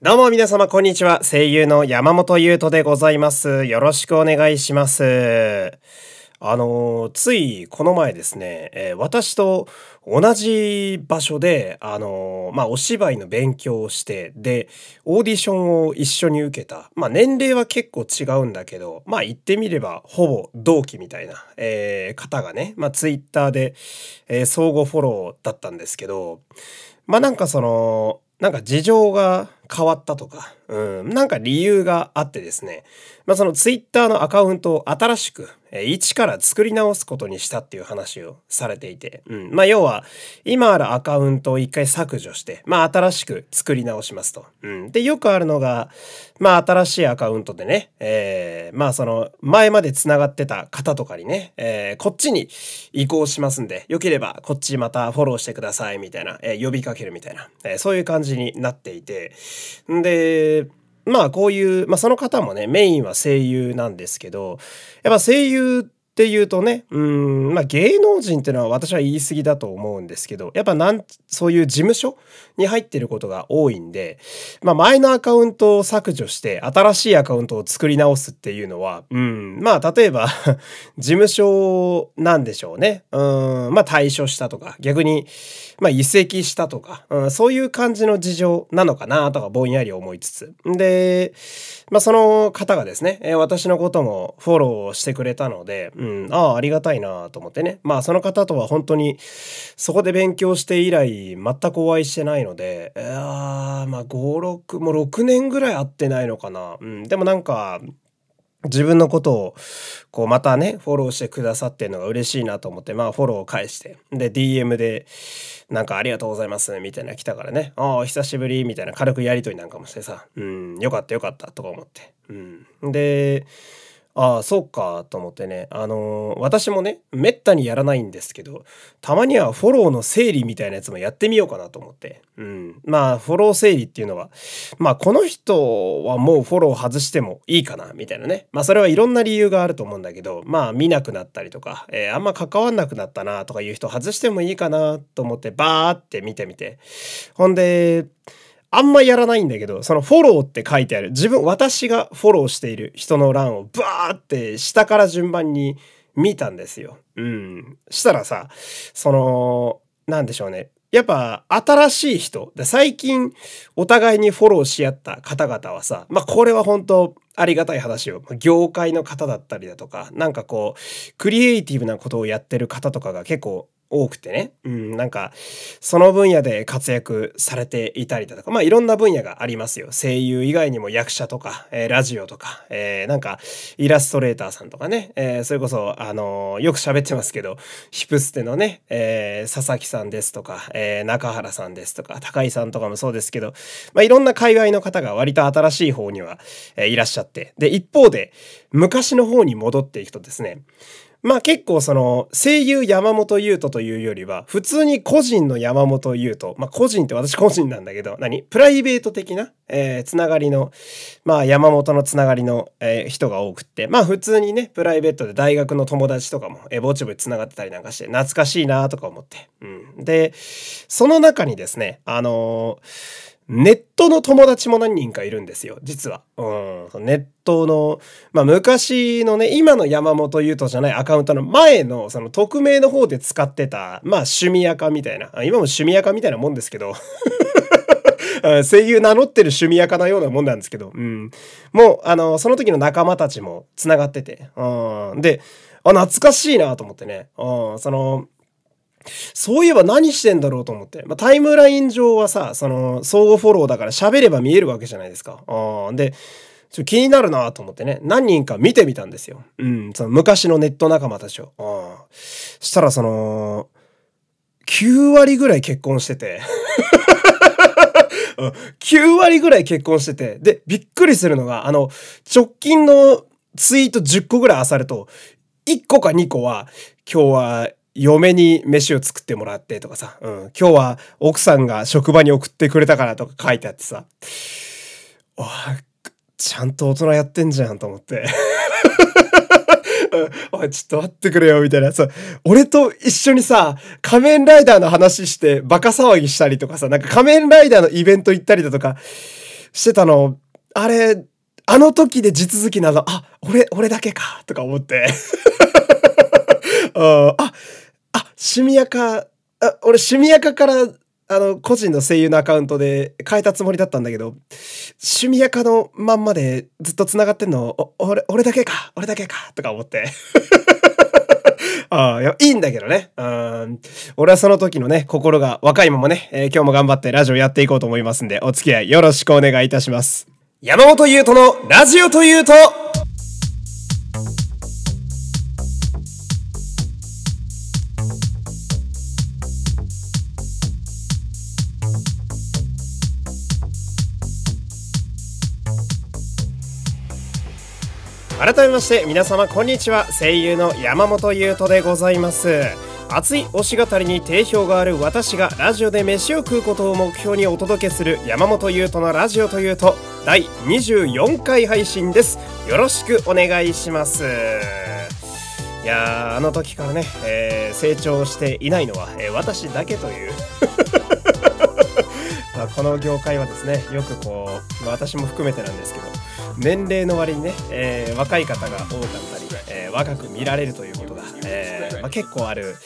どうも皆様こんにちは。声優の山本優斗でございます。よろしくお願いします。あの、ついこの前ですね、えー私と同じ場所で、あの、まあ、お芝居の勉強をして、で、オーディションを一緒に受けた。まあ、年齢は結構違うんだけど、まあ、言ってみれば、ほぼ同期みたいな、えー方がね、まあ、ツイッターで、えー相互フォローだったんですけど、まあなんかその、なんか事情が変わったとか、うん、なんか理由があってですね、まあそのツイッターのアカウントを新しく、一から作り直すことにしたっていう話をされていて、うん、まあ要は、今あるアカウントを一回削除して、まあ新しく作り直しますと。うん、で、よくあるのが、まあ新しいアカウントでね、えーまあその前まで繋がってた方とかにね、えーこっちに移行しますんで、よければこっちまたフォローしてくださいみたいな、えー呼びかけるみたいな、えーそういう感じになっていて、んで、まあこういう、まあその方もね、メインは声優なんですけど、やっぱ声優っていうとね、うん、まあ芸能人っていうのは私は言い過ぎだと思うんですけど、やっぱなん、そういう事務所に入ってることが多いんで、まあ前のアカウントを削除して新しいアカウントを作り直すっていうのは、うん、まあ例えば 事務所なんでしょうね。うん、まあ退所したとか、逆に、まあ移籍したとか、うん、そういう感じの事情なのかなとかぼんやり思いつつ。で、まあその方がですね、私のこともフォローしてくれたので、うん、ん。ああ、ありがたいなと思ってね。まあその方とは本当にそこで勉強して以来全くお会いしてないので、いやまあ5、6、もう6年ぐらい会ってないのかな。うん、でもなんか、自分のことをこうまたねフォローしてくださってるのが嬉しいなと思ってまあフォローを返してで DM でなんかありがとうございますみたいな来たからね。ああ久しぶりみたいな軽くやりとりなんかもしてさうんよかったよかったとか思って。うん。でああそうかと思ってねあのー私もねめったにやらないんですけどたまにはフォローの整理みたいなやつもやってみようかなと思ってうんまあフォロー整理っていうのはまあこの人はもうフォロー外してもいいかなみたいなね。まあそれはいろんな理由があると思うんだけど、まあ見なくなったりとか、えーあんま関わんなくなったなとかいう人外してもいいかなと思ってバーって見てみて。ほんで、あんまやらないんだけど、そのフォローって書いてある。自分、私がフォローしている人の欄をバーって下から順番に見たんですよ。うん。したらさ、その、なんでしょうね。やっぱ新しい人、で最近お互いにフォローし合った方々はさ、まあこれは本当ありがたい話を、業界の方だったりだとか、なんかこう、クリエイティブなことをやってる方とかが結構多くてね、うん、なんか、その分野で活躍されていたりだとか、まあいろんな分野がありますよ。声優以外にも役者とか、えーラジオとか、えーなんか、イラストレーターさんとかね、えーそれこそ、あのーよく喋ってますけど、ヒプステのね、えー佐々木さんですとか、えー中原さんですとか、高井さんとかもそうですけど、まあいろんな界隈の方が割と新しい方には、えーいらっしゃって、で、一方で、昔の方に戻っていくとですね、まあ結構その声優山本優斗というよりは普通に個人の山本優斗。まあ個人って私個人なんだけど何？プライベート的な、えつながりのまあ山本のつながりの、え人が多くって。まあ普通にねプライベートで大学の友達とかも、えーぼちぼちつながってたりなんかして懐かしいなとか思って、うん、でその中にですねあのーネットの友達も何人かいるんですよ、実は。うん。ネットの、まあ昔のね、今の山本優斗じゃないアカウントの前の、その匿名の方で使ってた、まあ趣味垢みたいな、今も趣味垢みたいなもんですけど、声優名乗ってる趣味垢なようなもんなんですけど、うん。もう、あの、その時の仲間たちも繋がってて、うん。で、あ、懐かしいなと思ってね、うん。その、そういえば何してんだろうと思って。まあ、タイムライン上はさ、その、相互フォローだから喋れば見えるわけじゃないですか。うんで、ちょ気になるなと思ってね、何人か見てみたんですよ。うん、その昔のネット仲間たちを。うん。したらその、9割ぐらい結婚してて。9割ぐらい結婚してて。で、びっくりするのが、あの、直近のツイート10個ぐらい漁ると、1個か2個は、今日は嫁に飯を作ってもらってとかさ、うん、今日は奥さんが職場に送ってくれたからとか書いてあってさ、あちゃんと大人やってんじゃんと思って。うん。おい、ちょっと待ってくれよ、みたいな。そう、俺と一緒にさ、仮面ライダーの話してバカ騒ぎしたりとかさ、なんか仮面ライダーのイベント行ったりだとか、してたの、あれ、あの時で地続きなの、あ、俺、俺だけか、とか思って。あ、あ、シミヤカ、あ、俺シミヤカから、あの、個人の声優のアカウントで変えたつもりだったんだけど、シミヤカのまんまでずっと繋がってんの、お、俺、俺だけか、俺だけか、とか思って ああ、い、いいんだけどね。うん。俺はその時のね、心が若いままね、えー、今日も頑張ってラジオやっていこうと思いますんで、お付き合いよろしくお願いいたします。山本優斗のラジオというと、改めまして皆様こんにちは。声優の山本優斗でございます。熱い推し語りに定評がある私がラジオで飯を食うことを目標にお届けする山本優斗のラジオというと第24回配信です。よろしくお願いします。いやあの時からね、えー、成長していないのは、えー、私だけという。まあ、この業界はですねよくこう、まあ、私も含めてなんですけど年齢の割にね、えー、若い方が多かったり、えー、若く見られるということが、えーまあ、結構ある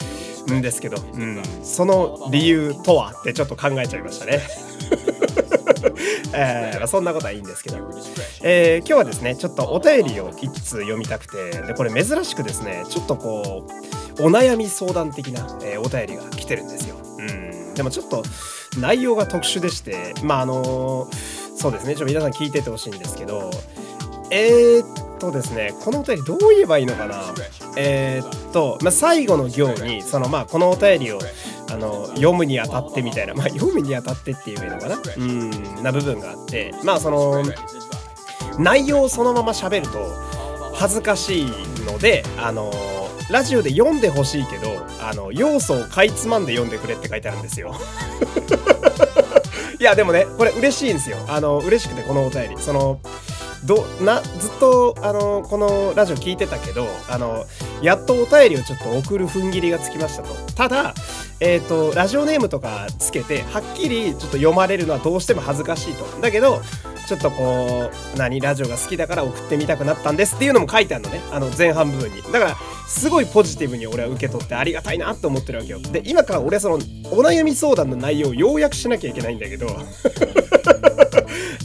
んですけど、うん、その理由とはってちょっと考えちゃいましたね。えーま、そんなことはいいんですけど、えー、今日はですねちょっとお便りを一通読みたくてでこれ珍しくですねちょっとこうお悩み相談的な、えー、お便りが来てるんですよ。うん、でもちょっと内容が特殊でしてまああのーそうですね。ちょっと皆さん聞いててほしいんですけどえー、っとですねこのお便りどう言えばいいのかな？えー、っと、まあ、最後の行にそのまあこのお便りをあの読むにあたってみたいなまあ読むにあたってって言えばいいのかな？うんな部分があってまあその内容をそのまま喋ると恥ずかしいのであのラジオで読んでほしいけどあの要素をかいつまんで読んでくれって書いてあるんですよ。いやでもねこれ嬉しいんですよ。あの嬉しくてこのお便り。そのどなずっとあのこのラジオ聞いてたけどあのやっとお便りをちょっと送る踏ん切りがつきましたと。ただえっ、ー、とラジオネームとかつけてはっきりちょっと読まれるのはどうしても恥ずかしいと。だけどちょっとこう何ラジオが好きだから送ってみたくなったんですっていうのも書いてあるのね。あの前半部分に。だからすごいポジティブに俺は受け取ってありがたいなって思ってるわけよ。で今から俺そのお悩み相談の内容を要約しなきゃいけないんだけど。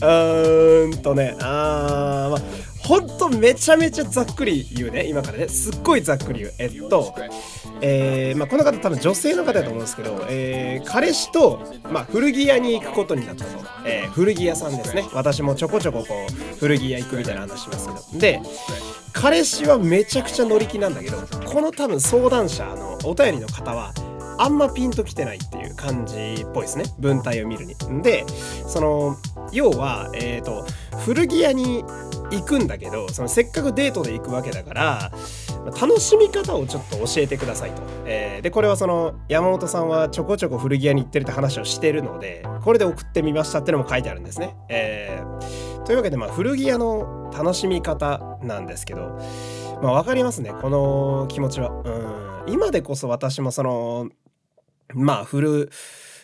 うーんとねあーまあほんとめちゃめちゃざっくり言うね今からね。すっごいざっくり言う。えっとえーまあ、この方多分女性の方だと思うんですけど、えー、彼氏と、まあ、古着屋に行くことになったと、えー、古着屋さんですね。私もちょこちょここう古着屋行くみたいな話しますけど。で彼氏はめちゃくちゃ乗り気なんだけどこの多分相談者のお便りの方はあんまピンときてないっていう感じっぽいですね。文体を見るに。でその要は、えーと、古着屋に行くんだけどそのせっかくデートで行くわけだから楽しみ方をちょっと教えてくださいと。えー、でこれはその山本さんはちょこちょこ古着屋に行ってるって話をしてるのでこれで送ってみましたってのも書いてあるんですね。えー、というわけでまあ古着屋の楽しみ方なんですけど、まあ、分かりますねこの気持ちは。うん今でこそ私もそのまあ古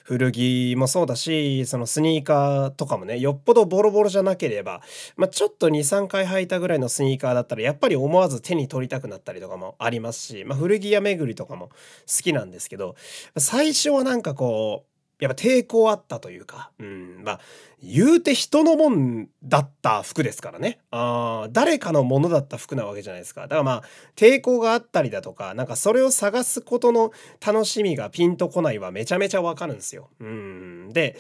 古着もそうだしそのスニーカーとかもねよっぽどボロボロじゃなければ、まあ、ちょっと23回履いたぐらいのスニーカーだったらやっぱり思わず手に取りたくなったりとかもありますし、まあ、古着屋巡りとかも好きなんですけど最初はなんかこうやっぱ抵抗あったというか、うん、まあ、言うて人のもんだった服ですからね。あ誰かのものだった服なわけじゃないですか。だからまあ、抵抗があったりだとか、なんかそれを探すことの楽しみがピンとこないはめちゃめちゃわかるんですよ。うん。で、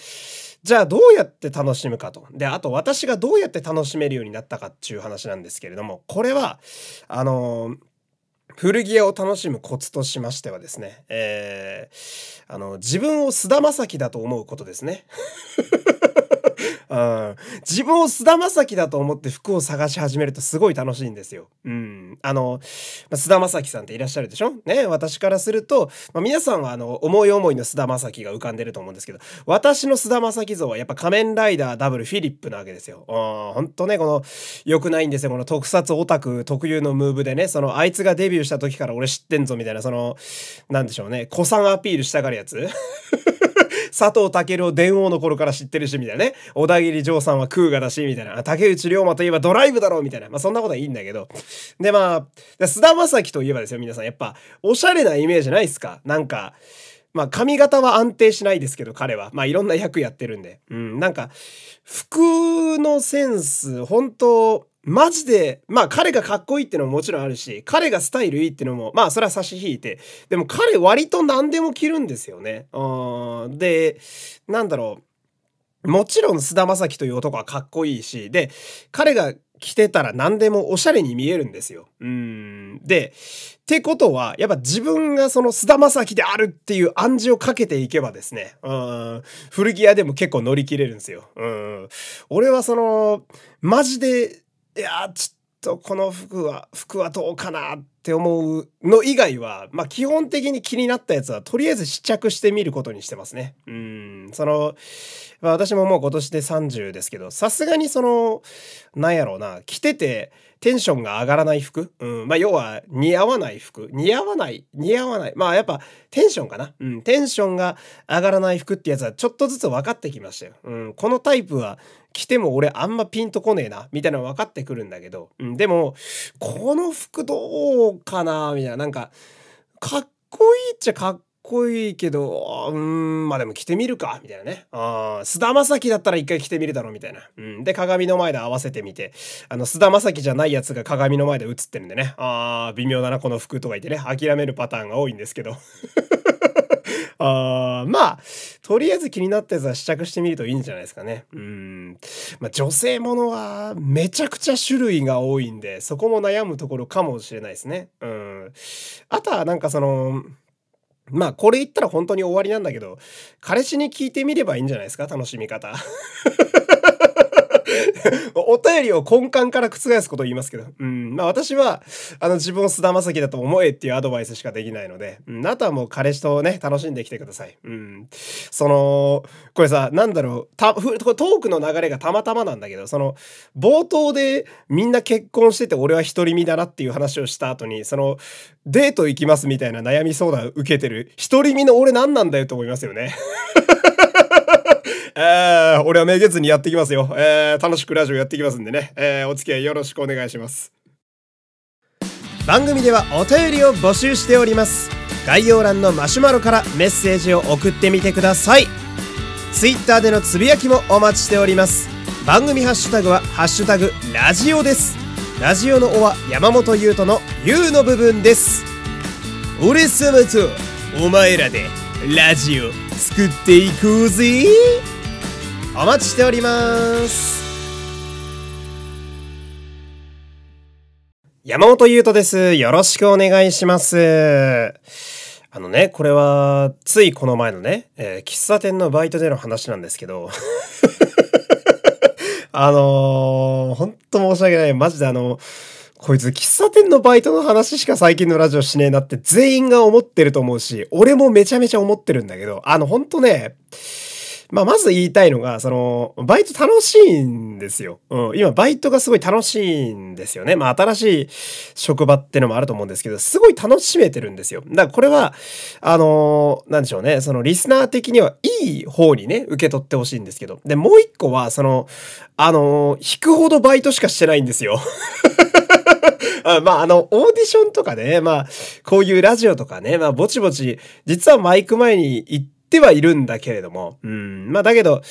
じゃあどうやって楽しむかと。で、あと私がどうやって楽しめるようになったかっていう話なんですけれども、これは、あのー古着屋を楽しむコツとしましてはですね、えー、あの、自分を菅田将暉だと思うことですね。うん、自分を菅田将暉だと思って服を探し始めるとすごい楽しいんですよ。うん。あの、菅田将暉さんっていらっしゃるでしょ？ね、私からすると、まあ、皆さんはあの、思い思いの菅田将暉が浮かんでると思うんですけど、私の菅田将暉像はやっぱ仮面ライダーダブルフィリップなわけですよ。うん、ほんとね、この、良くないんですよ。この特撮オタク特有のムーブでね、その、あいつがデビューした時から俺知ってんぞみたいな、その、なんでしょうね、古参アピールしたがるやつ 佐藤健を電王の頃から知ってるし、みたいなね。小田切丈さんは空ガだし、みたいな。竹内涼真といえばドライブだろう、みたいな。まあそんなことはいいんだけど。でまあ、菅田将暉といえばですよ、皆さん。やっぱ、おしゃれなイメージないっすか？なんか、まあ髪型は安定しないですけど、彼は。まあいろんな役やってるんで。うん、なんか、服のセンス、本当マジで、まあ彼がかっこいいってのももちろんあるし、彼がスタイルいいってのも、まあそれは差し引いて、でも彼割と何でも着るんですよね。うん。で、なんだろう。もちろん菅田将暉という男はかっこいいし、で、彼が着てたら何でもおしゃれに見えるんですよ。うん。で、ってことは、やっぱ自分がその菅田将暉であるっていう暗示をかけていけばですね、うん、古着屋でも結構乗り切れるんですよ。うん。俺はその、マジでいやちょっとこの服は服はどうかなって思うの以外はまあ基本的に気になったやつはとりあえず試着してみることにしてますね。うんその、まあ、私ももう今年で30ですけどさすがにそのなんやろうな着ててテンションが上がらない服、うん、まあ要は似合わない服？似合わない？似合わない？まあやっぱテンションかな、うん、テンションが上がらない服ってやつはちょっとずつ分かってきましたよ、うん、このタイプは着ても俺あんまピンとこねえなみたいなの分かってくるんだけど、うん、でもこの服どうかなみたいな。なんかかっこいいっちゃかっこいいけど、うん、まあでも着てみるか、みたいなね。ああ、菅田将暉だったら一回着てみるだろう、みたいな。うん。で、鏡の前で合わせてみて、あの、菅田将暉じゃないやつが鏡の前で映ってるんでね。ああ、微妙だな、この服とか言ってね、諦めるパターンが多いんですけど。あまあ、とりあえず気になったやつは試着してみるといいんじゃないですかね。うん。まあ、女性ものはめちゃくちゃ種類が多いんで、そこも悩むところかもしれないですね。うん。あとはなんかその、まあこれ言ったら本当に終わりなんだけど、彼氏に聞いてみればいいんじゃないですか？楽しみ方。お便りを根幹から覆すことを言いますけど。うん。まあ私は、あの自分を菅田将暉だと思えっていうアドバイスしかできないので、うん。あとはもう彼氏とね、楽しんできてください。うん。その、これさ、なんだろう、た、トークの流れがたまたまなんだけど、その、冒頭でみんな結婚してて俺は独り身だなっていう話をした後に、その、デート行きますみたいな悩み相談受けてる、独り身の俺何なんだよと思いますよね。えー、俺はめげずにやっていきますよ。えー、楽しくラジオやっていきますんでね、えー、お付き合いよろしくお願いします。番組ではお便りを募集しております。概要欄のマシュマロからメッセージを送ってみてください。Twitter でのつぶやきもお待ちしております。番組ハッシュタグは、ハッシュタグ、ラジオです。ラジオの「お」は山本優斗の「優」の部分です。俺様とお前らでラジオ作っていこうぜお待ちしております山本優斗です。よろしくお願いします。あのね、これは、ついこの前のね、えー、喫茶店のバイトでの話なんですけど、あのー、ほんと申し訳ない。マジであのこいつ喫茶店のバイトの話しか最近のラジオしねえなって全員が思ってると思うし、俺もめちゃめちゃ思ってるんだけど、あの、ほんとね、まあ、まず言いたいのが、その、バイト楽しいんですよ。うん。今、バイトがすごい楽しいんですよね。まあ、新しい職場ってのもあると思うんですけど、すごい楽しめてるんですよ。だから、これは、あのー、なんでしょうね。その、リスナー的にはいい方にね、受け取ってほしいんですけど。で、もう一個は、その、あのー、引くほどバイトしかしてないんですよ。あまあ、あの、オーディションとかね、まあ、こういうラジオとかね、まあ、ぼちぼち、実はマイク前に行ってってはいるんだけれども、うん、まあ、だけど、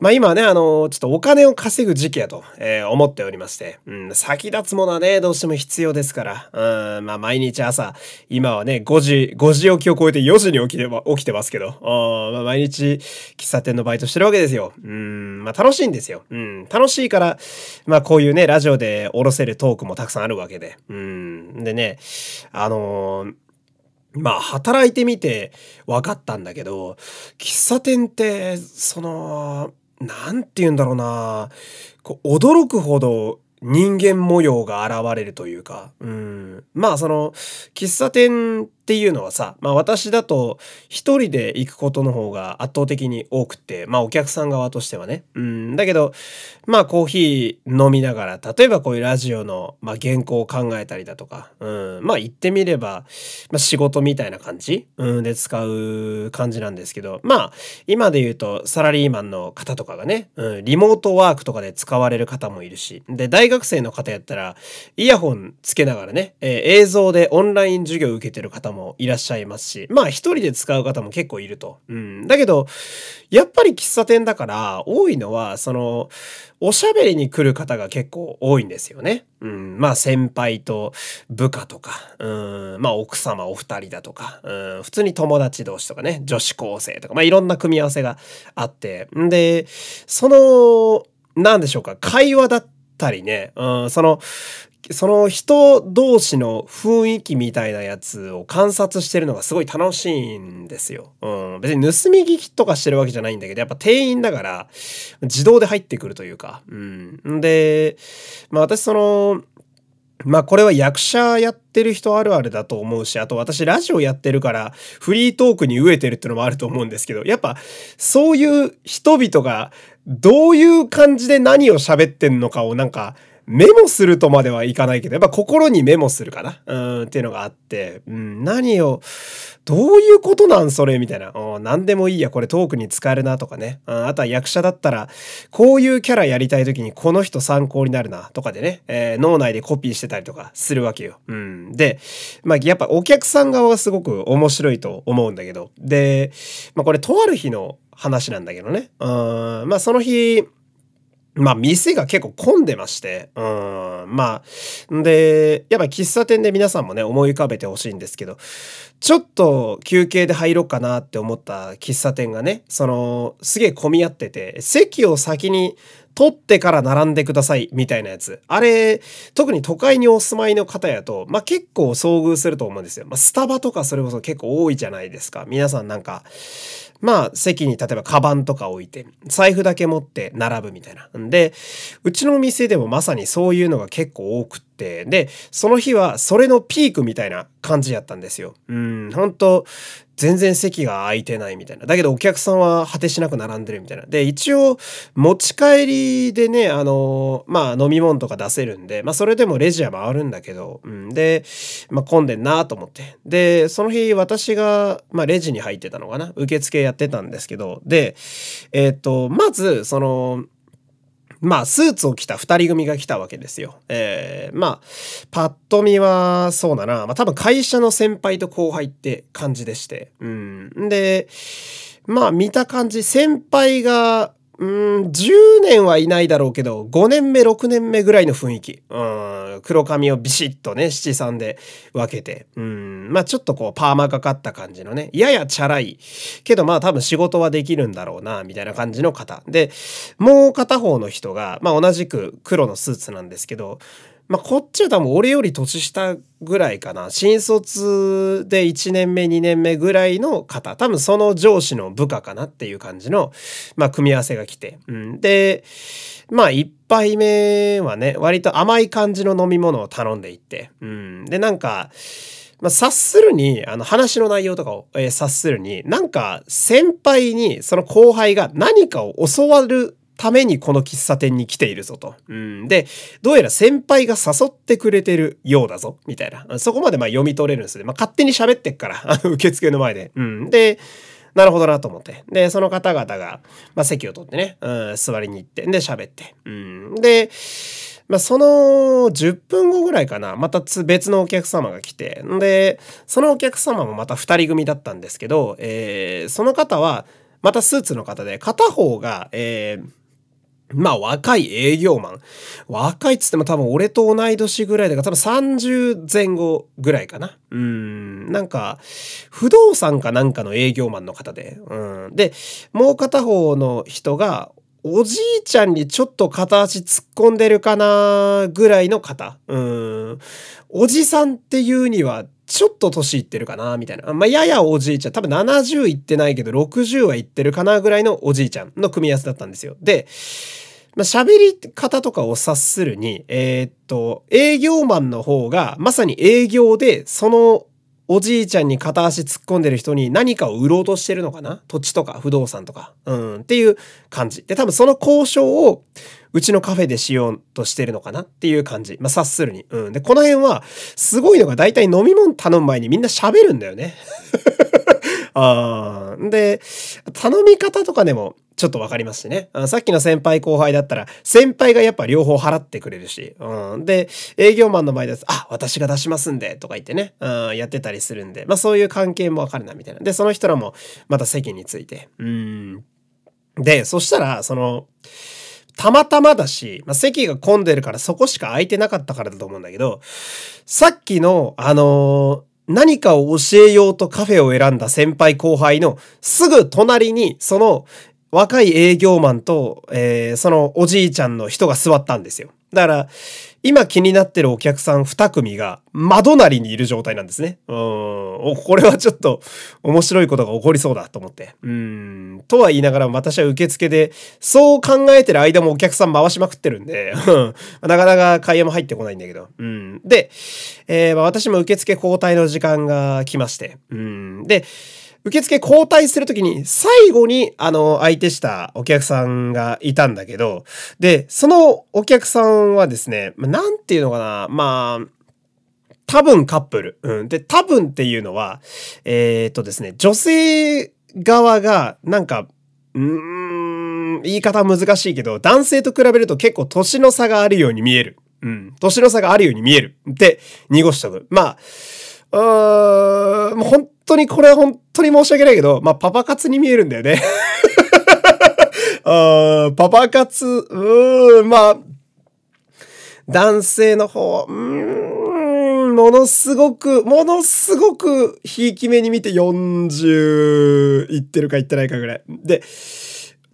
まあ今ね、あの、ちょっとお金を稼ぐ時期やと、えー、思っておりまして、うん、先立つものはね、どうしても必要ですから、うん、まあ毎日朝、今はね、5時、5時起きを超えて4時に起きて、起きてますけど、あまあ毎日、喫茶店のバイトしてるわけですよ。うん、まあ楽しいんですよ。うん、楽しいから、まあこういうね、ラジオでおろせるトークもたくさんあるわけで、うん、でね、あのーまあ、働いてみて分かったんだけど、喫茶店って、その、なんて言うんだろうな、こう驚くほど人間模様が現れるというか、うん。まあその、喫茶店っていうのはさ、まあ私だと一人で行くことの方が圧倒的に多くて、まあお客さん側としてはね。うん、だけど、まあコーヒー飲みながら、例えばこういうラジオの、まあ、原稿を考えたりだとか、うん、まあ言ってみれば、まあ仕事みたいな感じ、うん、で使う感じなんですけど、まあ今で言うとサラリーマンの方とかがね、うん、リモートワークとかで使われる方もいるし、で、大学生の方やったら、イヤホンつけながらね、えー、映像でオンライン授業受けてる方もいらっしゃいますし、まあ一人で使う方も結構いると。うん。だけど、やっぱり喫茶店だから多いのは、その、おしゃべりに来る方が結構多いんですよね。うん。まあ先輩と部下とか、うん。まあ奥様お二人だとか、うん。普通に友達同士とかね、女子高生とか、まあいろんな組み合わせがあって。んで、その、なんでしょうか、会話だったりね、うん、その、その人同士の雰囲気みたいなやつを観察してるのがすごい楽しいんですよ。うん。別に盗み聞きとかしてるわけじゃないんだけど、やっぱ店員だから自動で入ってくるというか。うん。で、まあ私その、まあこれは役者やってる人あるあるだと思うし、あと私ラジオやってるからフリートークに飢えてるってのもあると思うんですけど、やっぱそういう人々がどういう感じで何を喋ってんのかをなんかメモするとまではいかないけど、やっぱ心にメモするかなうん、っていうのがあって、うん、何を、どういうことなんそれみたいな。何でもいいや、これトークに使えるなとかね。あとは役者だったら、こういうキャラやりたい時にこの人参考になるなとかでね、えー、脳内でコピーしてたりとかするわけよ。うん。で、まあやっぱお客さん側はすごく面白いと思うんだけど、で、まあこれとある日の話なんだけどね。うん、まあその日、まあ、店が結構混んでまして、うん、まあ、で、やっぱ喫茶店で皆さんもね、思い浮かべてほしいんですけど、ちょっと休憩で入ろうかなって思った喫茶店がね、その、すげえ混み合ってて、席を先に取ってから並んでくださいみたいなやつ。あれ、特に都会にお住まいの方やと、まあ、結構遭遇すると思うんですよ。まあ、スタバとかそれこそ結構多いじゃないですか。皆さんなんか、まあ、席に例えばカバンとか置いて、財布だけ持って並ぶみたいな。んで、うちのお店でもまさにそういうのが結構多くって、で、その日はそれのピークみたいな感じやったんですよ。うん、本当全然席が空いてないみたいな。だけどお客さんは果てしなく並んでるみたいな。で、一応持ち帰りでね、あの、まあ飲み物とか出せるんで、まあそれでもレジは回るんだけど、うん、で、まあ混んでんなと思って。で、その日私が、まあレジに入ってたのかな受付やってたんですけど、で、えっ、ー、と、まず、その、まあ、スーツを着た二人組が来たわけですよ。えー、まあ、パッと見は、そうだな。まあ、多分会社の先輩と後輩って感じでして。うん。で、まあ、見た感じ、先輩が、うん、10年はいないだろうけど、5年目、6年目ぐらいの雰囲気。うん、黒髪をビシッとね、七三で分けて。うん、まあちょっとこう、パーマかかった感じのね、ややチャラい。けどまあ多分仕事はできるんだろうな、みたいな感じの方。で、もう片方の人が、まあ同じく黒のスーツなんですけど、まあ、こっちは多分俺より年下ぐらいかな。新卒で1年目、2年目ぐらいの方。多分その上司の部下かなっていう感じの、まあ、組み合わせが来て。うん、で、まあ、1杯目はね、割と甘い感じの飲み物を頼んでいって。うん、で、なんか、まあ、察するに、あの話の内容とかを、えー、察するに、なんか先輩にその後輩が何かを教わるためにこの喫茶店に来ているぞと。うん、で、どうやら先輩が誘ってくれてるようだぞ、みたいな。そこまでまあ読み取れるんですね。まあ、勝手に喋ってっから、受付の前で。うん、で、なるほどなと思って。で、その方々が、まあ、席を取ってね、うん、座りに行って、で、喋って。うん、で、まあ、その10分後ぐらいかな、また別のお客様が来て、んで、そのお客様もまた2人組だったんですけど、えー、その方は、またスーツの方で、片方が、えー、まあ若い営業マン。若いっつっても多分俺と同い年ぐらいだから多分30前後ぐらいかな。うん。なんか、不動産かなんかの営業マンの方で。うん。で、もう片方の人が、おじいちゃんにちょっと片足突っ込んでるかなぐらいの方。うん。おじさんっていうにはちょっと年いってるかなみたいな。まあ、ややおじいちゃん。多分70いってないけど、60はいってるかなぐらいのおじいちゃんの組み合わせだったんですよ。で、まあ、喋り方とかを察するに、えー、っと、営業マンの方が、まさに営業で、そのおじいちゃんに片足突っ込んでる人に何かを売ろうとしてるのかな？土地とか不動産とか。うん。っていう感じ。で、多分その交渉をうちのカフェでしようとしてるのかな？っていう感じ。まあ、察するに。うん。で、この辺は、すごいのが大体飲み物頼む前にみんな喋るんだよね。あーで、頼み方とかでもちょっとわかりますしね。さっきの先輩後輩だったら、先輩がやっぱ両方払ってくれるし。うん、で、営業マンの前です。あ、私が出しますんで、とか言ってね、うん、やってたりするんで、まあそういう関係もわかるな、みたいな。で、その人らもまた席について。うん。で、そしたら、その、たまたまだし、まあ、席が混んでるからそこしか空いてなかったからだと思うんだけど、さっきの、あのー何かを教えようとカフェを選んだ先輩後輩のすぐ隣にその若い営業マンと、えー、そのおじいちゃんの人が座ったんですよ。だから、今気になってるお客さん2組が窓なりにいる状態なんですね。うん。これはちょっと面白いことが起こりそうだと思って。うん。とは言いながら私は受付で、そう考えてる間もお客さん回しまくってるんで、なかなか会話も入ってこないんだけど。うん。で、えー、私も受付交代の時間が来まして。うん。で、受付交代するときに最後にあの相手したお客さんがいたんだけど、で、そのお客さんはですね、なんていうのかな、まあ、多分カップル。うん。で、多分っていうのは、えー、っとですね、女性側がなんか、うーん、言い方難しいけど、男性と比べると結構年の差があるように見える。うん。年の差があるように見える。って濁しとく。まあ、うーん、もう当にこれは本当に申し訳ないけど、まあ、パパ活に見えるんだよね。あパパ活、うーん、まあ、男性の方、うーん、ものすごく、ものすごく、ひいき目に見て40いってるかいってないかぐらい。で、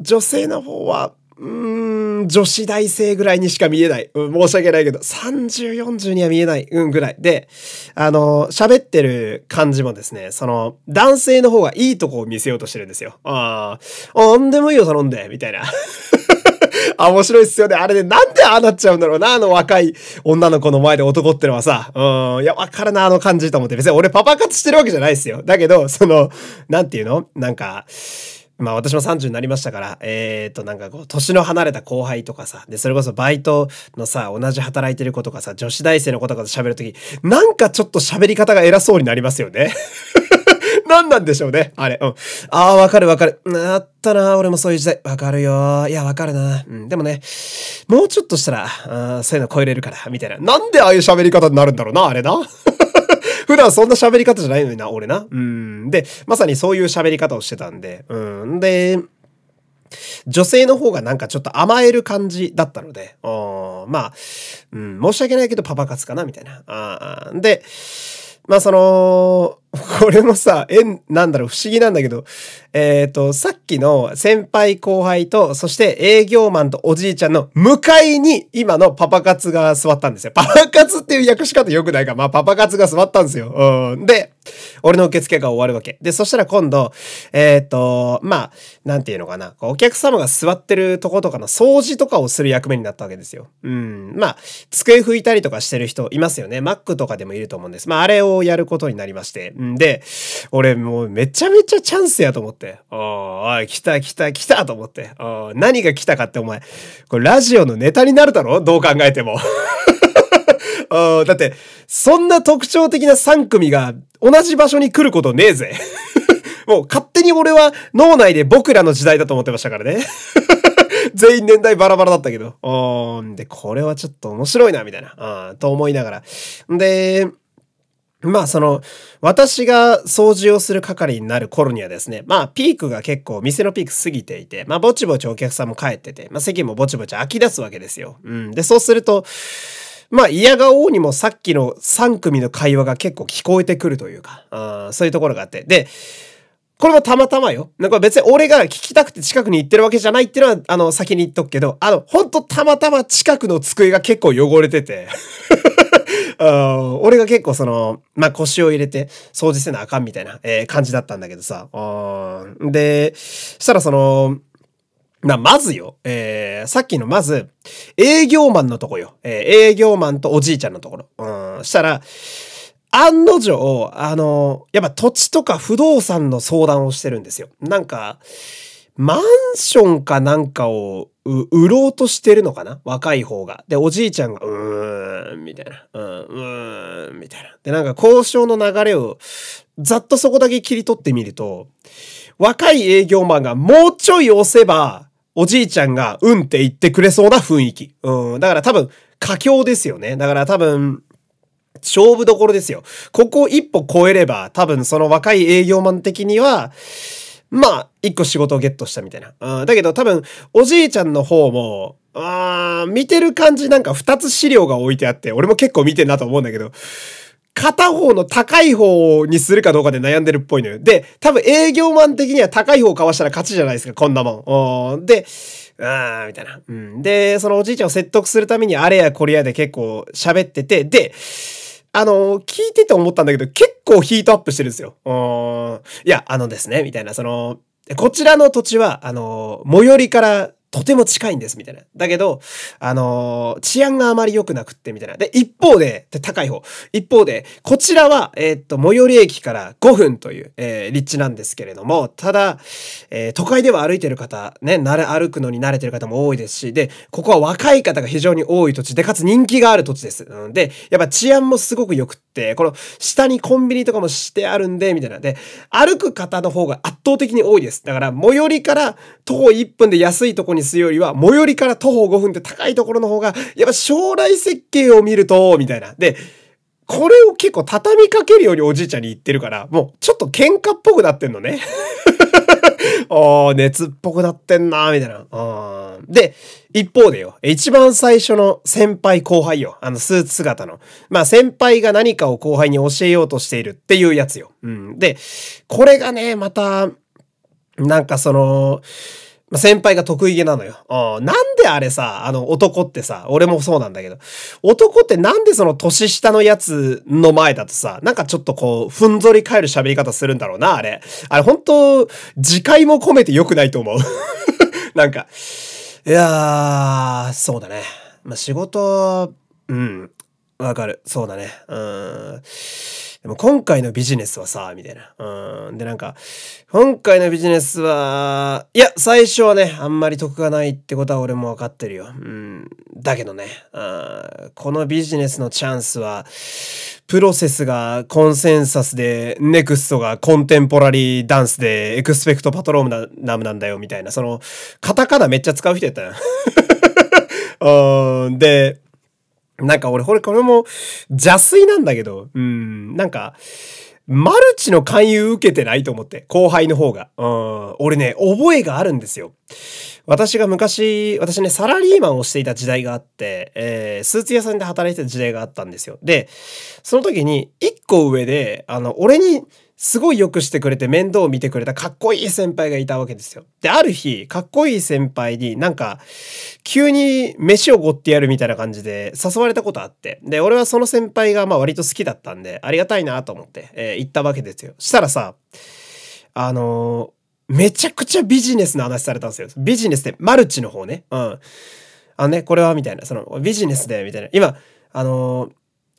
女性の方は、うーん、女子大生ぐらいにしか見えない。うん、申し訳ないけど、30、40には見えない、うん、ぐらい。で、あの、喋ってる感じもですね、その、男性の方がいいとこを見せようとしてるんですよ。ああ、なんでもいいよ、頼んで、みたいな。あ、面白いっすよね。あれで、なんでああなっちゃうんだろうな、あの若い女の子の前で男ってのはさ。うん、いや、わかるな、あの感じと思って。別に俺パパ活してるわけじゃないですよ。だけど、その、なんていうの？なんか、まあ私も30になりましたから、えっ、ー、となんかこう、年の離れた後輩とかさ、で、それこそバイトのさ、同じ働いてる子とかさ、女子大生の子とかと喋るとき、なんかちょっと喋り方が偉そうになりますよね。何なんでしょうね。あれ。うん。ああ、わかるわかる。あったな。俺もそういう時代。わかるよ。いや、わかるな。うん。でもね、もうちょっとしたら、あそういうの超えれるから、みたいな。なんでああいう喋り方になるんだろうな、あれな。普段そんな喋り方じゃないのにな、俺な。うん。で、まさにそういう喋り方をしてたんで、うん。で、女性の方がなんかちょっと甘える感じだったので、まあ、うん、申し訳ないけどパパ活かな、みたいな。あで、まあその、これもさ、え、なんだろう、不思議なんだけど、えっ、ー、と、さっきの先輩後輩と、そして営業マンとおじいちゃんの向かいに今のパパ活が座ったんですよ。パパ活っていう訳し方良くないか。まあパパ活が座ったんですよ。うん。で、俺の受付が終わるわけ。で、そしたら今度、えっ、ー、と、まあ、なんていうのかな。お客様が座ってるとことかの掃除とかをする役目になったわけですよ。うん。まあ、机拭いたりとかしてる人いますよね。Mac とかでもいると思うんです。まあ、あれをやることになりまして。んで、俺もうめちゃめちゃチャンスやと思って。おい、来た来た来たと思って。何が来たかってお前、これラジオのネタになるだろ？どう考えても。だって、そんな特徴的な3組が同じ場所に来ることねえぜ。もう勝手に俺は脳内で僕らの時代だと思ってましたからね。全員年代バラバラだったけど。んで、これはちょっと面白いな、みたいな。と思いながら。で、まあその、私が掃除をする係になる頃にはですね、まあピークが結構、店のピーク過ぎていて、まあぼちぼちお客さんも帰ってて、まあ席もぼちぼち飽き出すわけですよ。うん。で、そうすると、まあ嫌がおうにもさっきの3組の会話が結構聞こえてくるというか、あそういうところがあって。で、これもたまたまよ。なんか別に俺が聞きたくて近くに行ってるわけじゃないっていうのは、あの、先に言っとくけど、あの、ほんとたまたま近くの机が結構汚れてて あ俺が結構その、まあ、腰を入れて掃除せなあかんみたいな、えー、感じだったんだけどさ。で、したらその、まあ、まずよ、えー、さっきのまず、営業マンのとこよ。えー、営業マンとおじいちゃんのところ。うん、したら、案の定、あの、やっぱ土地とか不動産の相談をしてるんですよ。なんか、マンションかなんかを売ろうとしてるのかな？若い方が。で、おじいちゃんが、うーん、みたいな。うん、うーん、みたいな。で、なんか交渉の流れを、ざっとそこだけ切り取ってみると、若い営業マンがもうちょい押せば、おじいちゃんが、うんって言ってくれそうな雰囲気。うん。だから多分、佳境ですよね。だから多分、勝負どころですよ。ここ一歩超えれば、多分その若い営業マン的には、まあ、一個仕事をゲットしたみたいな。うん、だけど多分、おじいちゃんの方も、あー見てる感じなんか二つ資料が置いてあって、俺も結構見てんなと思うんだけど、片方の高い方にするかどうかで悩んでるっぽいのよ。で、多分営業マン的には高い方かわしたら勝ちじゃないですか、こんなもん。で、あー、みたいな。うん。で、そのおじいちゃんを説得するためにあれやこれやで結構喋ってて、で、あの、聞いてて思ったんだけど、結構ヒートアップしてるんですよ。いや、あのですね、みたいな、その、こちらの土地は、あの、最寄りからとても近いんです、みたいな。だけど、あのー、治安があまり良くなくって、みたいな。で、一方で、で高い方。一方で、こちらは、えー、っと、最寄り駅から5分という、えー、立地なんですけれども、ただ、えー、都会では歩いてる方、ね、なれ、歩くのに慣れてる方も多いですし、で、ここは若い方が非常に多い土地で、かつ人気がある土地です。うん、で、やっぱ治安もすごく良くって、この、下にコンビニとかもしてあるんで、みたいな。で、歩く方の方が圧倒的に多いです。だから、最寄りから徒歩1分で安いとこにするよりは、最寄りから徒歩5分って高いところの方が、やっぱ将来設計を見ると、みたいな。で、これを結構畳みかけるようにおじいちゃんに言ってるから、もうちょっと喧嘩っぽくなってんのね。ああ、熱っぽくなってんな、みたいな。で、一方でよ、一番最初の先輩後輩よ。あの、スーツ姿の。まあ、先輩が何かを後輩に教えようとしているっていうやつよ。うん。で、これがね、また、なんかその、先輩が得意げなのよ。うん。なんであれさ、あの男ってさ、俺もそうなんだけど、男ってなんでその年下のやつの前だとさ、なんかちょっとこう、ふんぞり返る喋り方するんだろうな、あれ。あれ本当自戒も込めて良くないと思う。なんか、いやー、そうだね。まあ、仕事、うん、わかる。そうだね。うん。でも今回のビジネスはさ、みたいな。うん。で、なんか、今回のビジネスは、いや、最初はね、あんまり得がないってことは俺もわかってるよ。うん。だけどね、うん、このビジネスのチャンスは、プロセスがコンセンサスで、ネクストがコンテンポラリーダンスで、エクスペクトパトローナムなんだよ、みたいな。その、カタカナめっちゃ使う人やったよ。うん。で、なんか俺、これ、これも邪推なんだけど、うん、なんか、マルチの勧誘受けてないと思って、後輩の方が。うん、俺ね、覚えがあるんですよ。私が昔、私ね、サラリーマンをしていた時代があって、えー、スーツ屋さんで働いてた時代があったんですよ。で、その時に、一個上で、あの、俺にすごい良くしてくれて面倒を見てくれたかっこいい先輩がいたわけですよ。で、ある日、かっこいい先輩になんか、急に飯をごってやるみたいな感じで誘われたことあって。で、俺はその先輩がまあ割と好きだったんで、ありがたいなと思って、えー、行ったわけですよ。したらさ、あのー、めちゃくちゃビジネスの話されたんですよ。ビジネスで、マルチの方ね。うん。あのね、これはみたいな、その、ビジネスで、みたいな。今、あのー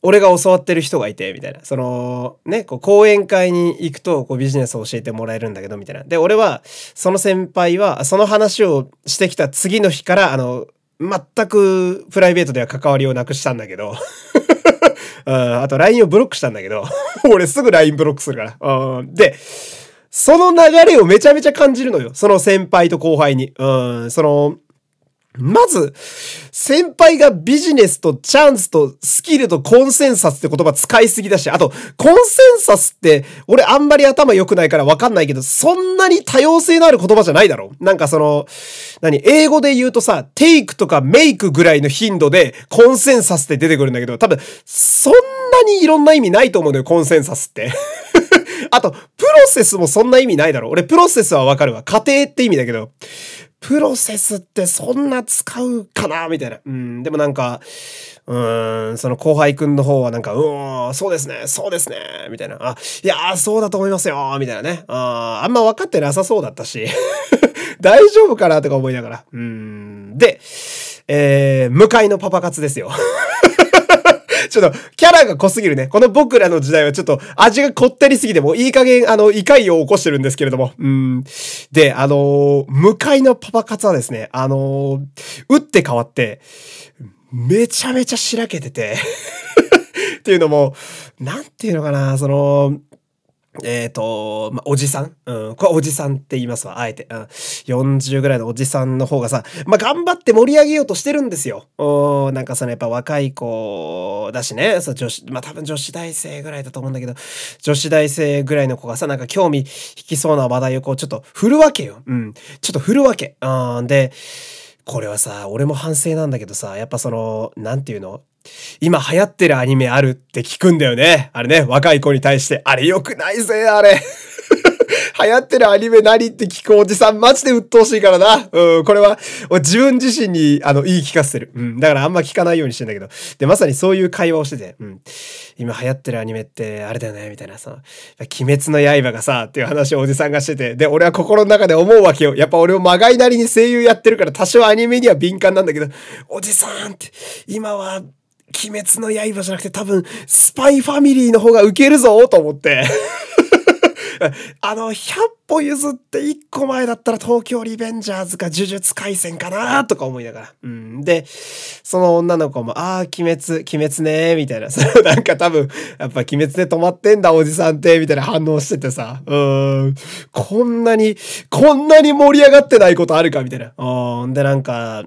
俺が教わってる人がいて、みたいな。その、ね、こう、講演会に行くと、こう、ビジネスを教えてもらえるんだけど、みたいな。で、俺は、その先輩は、その話をしてきた次の日から、あの、全くプライベートでは関わりをなくしたんだけど、うん、あと LINE をブロックしたんだけど、俺すぐ LINE ブロックするから。で、その流れをめちゃめちゃ感じるのよ。その先輩と後輩に。うん、その、まず、先輩がビジネスとチャンスとスキルとコンセンサスって言葉使いすぎだし、あと、コンセンサスって俺あんまり頭良くないからわかんないけど、そんなに多様性のある言葉じゃないだろなんかその、何英語で言うとさ、テイクとかメイクぐらいの頻度でコンセンサスって出てくるんだけど、多分、そんなにいろんな意味ないと思うのよ、コンセンサスって。あと、プロセスもそんな意味ないだろ俺、プロセスはわかるわ。過程って意味だけど、プロセスってそんな使うかな？みたいな。うん、でもなんか、うーん、その後輩くんの方はなんか、うん、そうですね、そうですね、みたいな。あ、いやー、そうだと思いますよ、みたいなね。ああんま分かってなさそうだったし、大丈夫かな？とか思いながら。うん、で、えー、向かいのパパ活ですよ。ちょっと、キャラが濃すぎるね。この僕らの時代はちょっと味がこってりすぎて、もういい加減、あの、異界を起こしてるんですけれども。うん。で、あのー、向かいのパパ活はですね、あのー、打って変わって、めちゃめちゃしらけてて っていうのも、なんていうのかな、その、えっ、ー、と、まあ、おじさん？うん。これおじさんって言いますわ。あえて。うん。40ぐらいのおじさんの方がさ、まあ、頑張って盛り上げようとしてるんですよ。おなんかそのやっぱ若い子だしね。そう女子、まあ、多分女子大生ぐらいだと思うんだけど、女子大生ぐらいの子がさ、なんか興味引きそうな話題をこうちょっと振るわけよ。うん。ちょっと振るわけ。うん。で、これはさ、俺も反省なんだけどさ、やっぱその、なんていうの？今流行ってるアニメあるって聞くんだよね。あれね、若い子に対して。あれ良くないぜ、あれ。流行ってるアニメ何って聞くおじさん、マジで鬱陶しいからな。うん、これは、自分自身に、あの、言い聞かせてる。うん、だからあんま聞かないようにしてんだけど。で、まさにそういう会話をしてて、うん。今流行ってるアニメって、あれだよね、みたいなさ。鬼滅の刃がさ、っていう話をおじさんがしてて。で、俺は心の中で思うわけよ。やっぱ俺もまがいなりに声優やってるから、多少アニメには敏感なんだけど、おじさんって、今は、鬼滅の刃じゃなくて多分、スパイファミリーの方がウケるぞと思って。あの、100歩譲って1個前だったら東京リベンジャーズか呪術廻戦かなとか思いながら。うん。で、その女の子も、ああ、鬼滅、鬼滅ねみたいな。なんか多分、やっぱ鬼滅で止まってんだ、おじさんって、みたいな反応しててさ。うん。こんなに、こんなに盛り上がってないことあるかみたいな。うん。で、なんか、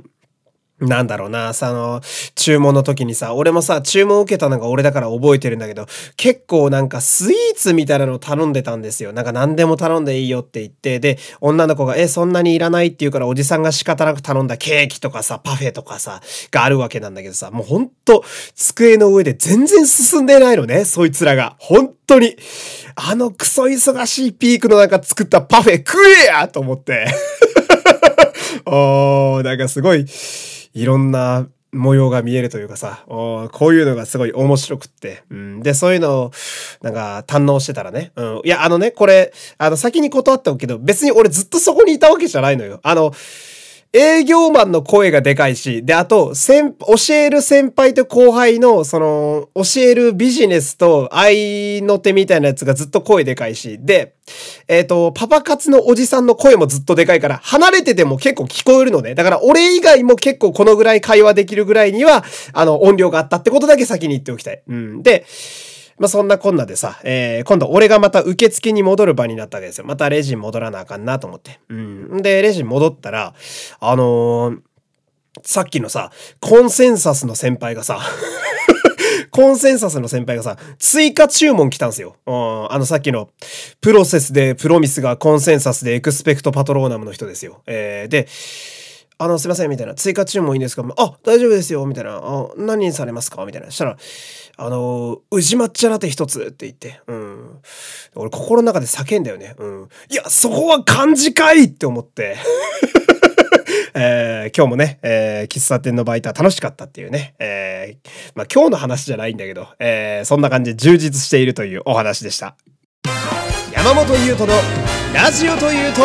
なんだろうな、さ、あの、注文の時にさ、俺もさ、注文受けたのが俺だから覚えてるんだけど、結構なんかスイーツみたいなのを頼んでたんですよ。なんか何でも頼んでいいよって言って、で、女の子が、え、そんなにいらないって言うから、おじさんが仕方なく頼んだケーキとかさ、パフェとかさ、があるわけなんだけどさ、もうほんと、机の上で全然進んでないのね、そいつらが。本当に。あのクソ忙しいピークの中作ったパフェ食えやと思って。おー、なんかすごい、いろんな模様が見えるというかさ、こういうのがすごい面白くって。うん、で、そういうのを、なんか、堪能してたらね。うん。いや、あのね、これ、あの、先に断ったけど、別に俺ずっとそこにいたわけじゃないのよ。あの、営業マンの声がでかいし、で、あと、先、教える先輩と後輩の、その、教えるビジネスと愛の手みたいなやつがずっと声でかいし、で、えっ、ー、と、パパ活のおじさんの声もずっとでかいから、離れてても結構聞こえるのね。だから俺以外も結構このぐらい会話できるぐらいには、あの、音量があったってことだけ先に言っておきたい。うん。で、まあ、そんなこんなでさ、えー、今度俺がまた受付に戻る場になったわけですよ。またレジに戻らなあかんなと思って。うん。で、レジに戻ったら、あのー、さっきのさ、コンセンサスの先輩がさ コンセンサスの先輩がさ、追加注文来たんすよ。うん、あのさっきの、プロセスでプロミスがコンセンサスでエクスペクトパトローナムの人ですよ。えー、で、あの、すいません、みたいな。追加注文いいんですか？あ、大丈夫ですよ、みたいな。あ、何にされますか？みたいな。したら、あの、宇治抹茶ラテ一つって言って。うん。俺、心の中で叫んだよね。うん。いや、そこは漢字かいって思って。えー、今日もね、えー、喫茶店のバイトは楽しかったっていうね、えー、まあ今日の話じゃないんだけど、えー、そんな感じで充実しているというお話でした。山本優斗のラジオというと、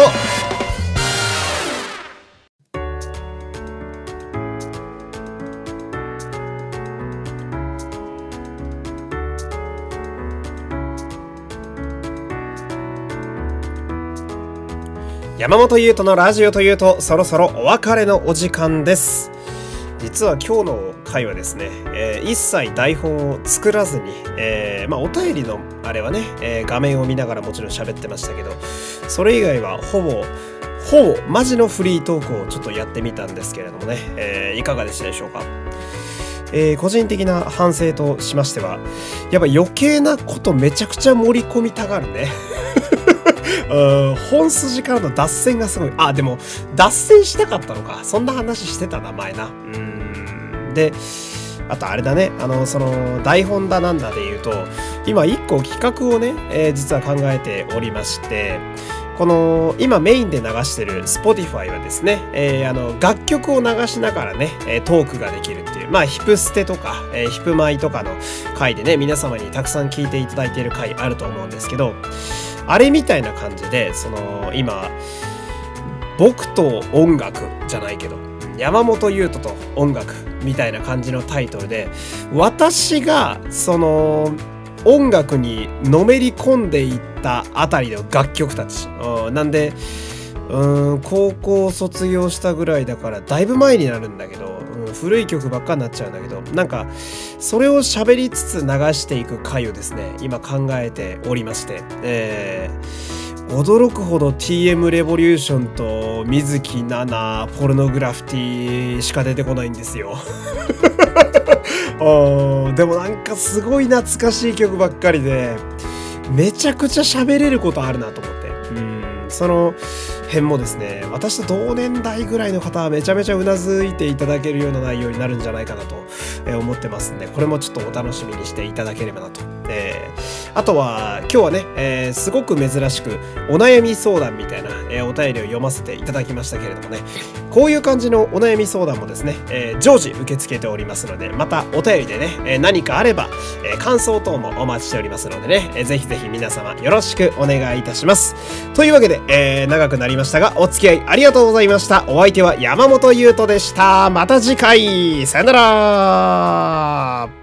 山本優斗のラジオというとそろそろお別れのお時間です。実は今日の回はですね、えー、一切台本を作らずに、えー、まあ、お便りのあれはね、えー、画面を見ながらもちろん喋ってましたけどそれ以外はほぼほぼマジのフリートークをちょっとやってみたんですけれどもね、えいかがでしたでしょうか？えー、個人的な反省としましてはやっぱ余計なことめちゃくちゃ盛り込みたがるね。本筋からの脱線がすごい。あ、でも、脱線したかったのか。そんな話してた名前な。うん。で、あとあれだね、あの、その、台本だなんだで言うと、今一個企画をね、えー、実は考えておりまして、この今メインで流してる Spotify はですね、えー、あの楽曲を流しながらね、トークができるっていう、まあヒプステとか、えー、ヒプマイとかの回でね、皆様にたくさん聞いていただいている回あると思うんですけど、あれみたいな感じでその今僕と音楽じゃないけど山本優斗と音楽みたいな感じのタイトルで私がその音楽にのめり込んでいったあたりの楽曲たち、うん、なんでうん高校卒業したぐらいだからだいぶ前になるんだけど、うん、古い曲ばっかになっちゃうんだけどなんかそれを喋りつつ流していく回をですね今考えておりまして、えー、驚くほど TM レボリューションと水木奈々ポルノグラフィティしか出てこないんですよ。でもなんかすごい懐かしい曲ばっかりでめちゃくちゃ喋れることあるなと思って。うんその編もですね私と同年代ぐらいの方はめちゃめちゃうなずいていただけるような内容になるんじゃないかなと思ってますんでこれもちょっとお楽しみにしていただければなと、えー、あとは今日はね、えー、すごく珍しくお悩み相談みたいな、えー、お便りを読ませていただきましたけれどもねこういう感じのお悩み相談もですね、え常時受け付けておりますのでまたお便りでね、え何かあれば、え感想等もお待ちしておりますのでね、えー、ぜひぜひ皆様よろしくお願いいたします。というわけで、え長くなりましたがお付き合いありがとうございました。お相手は山本優斗でした。また次回。さよなら。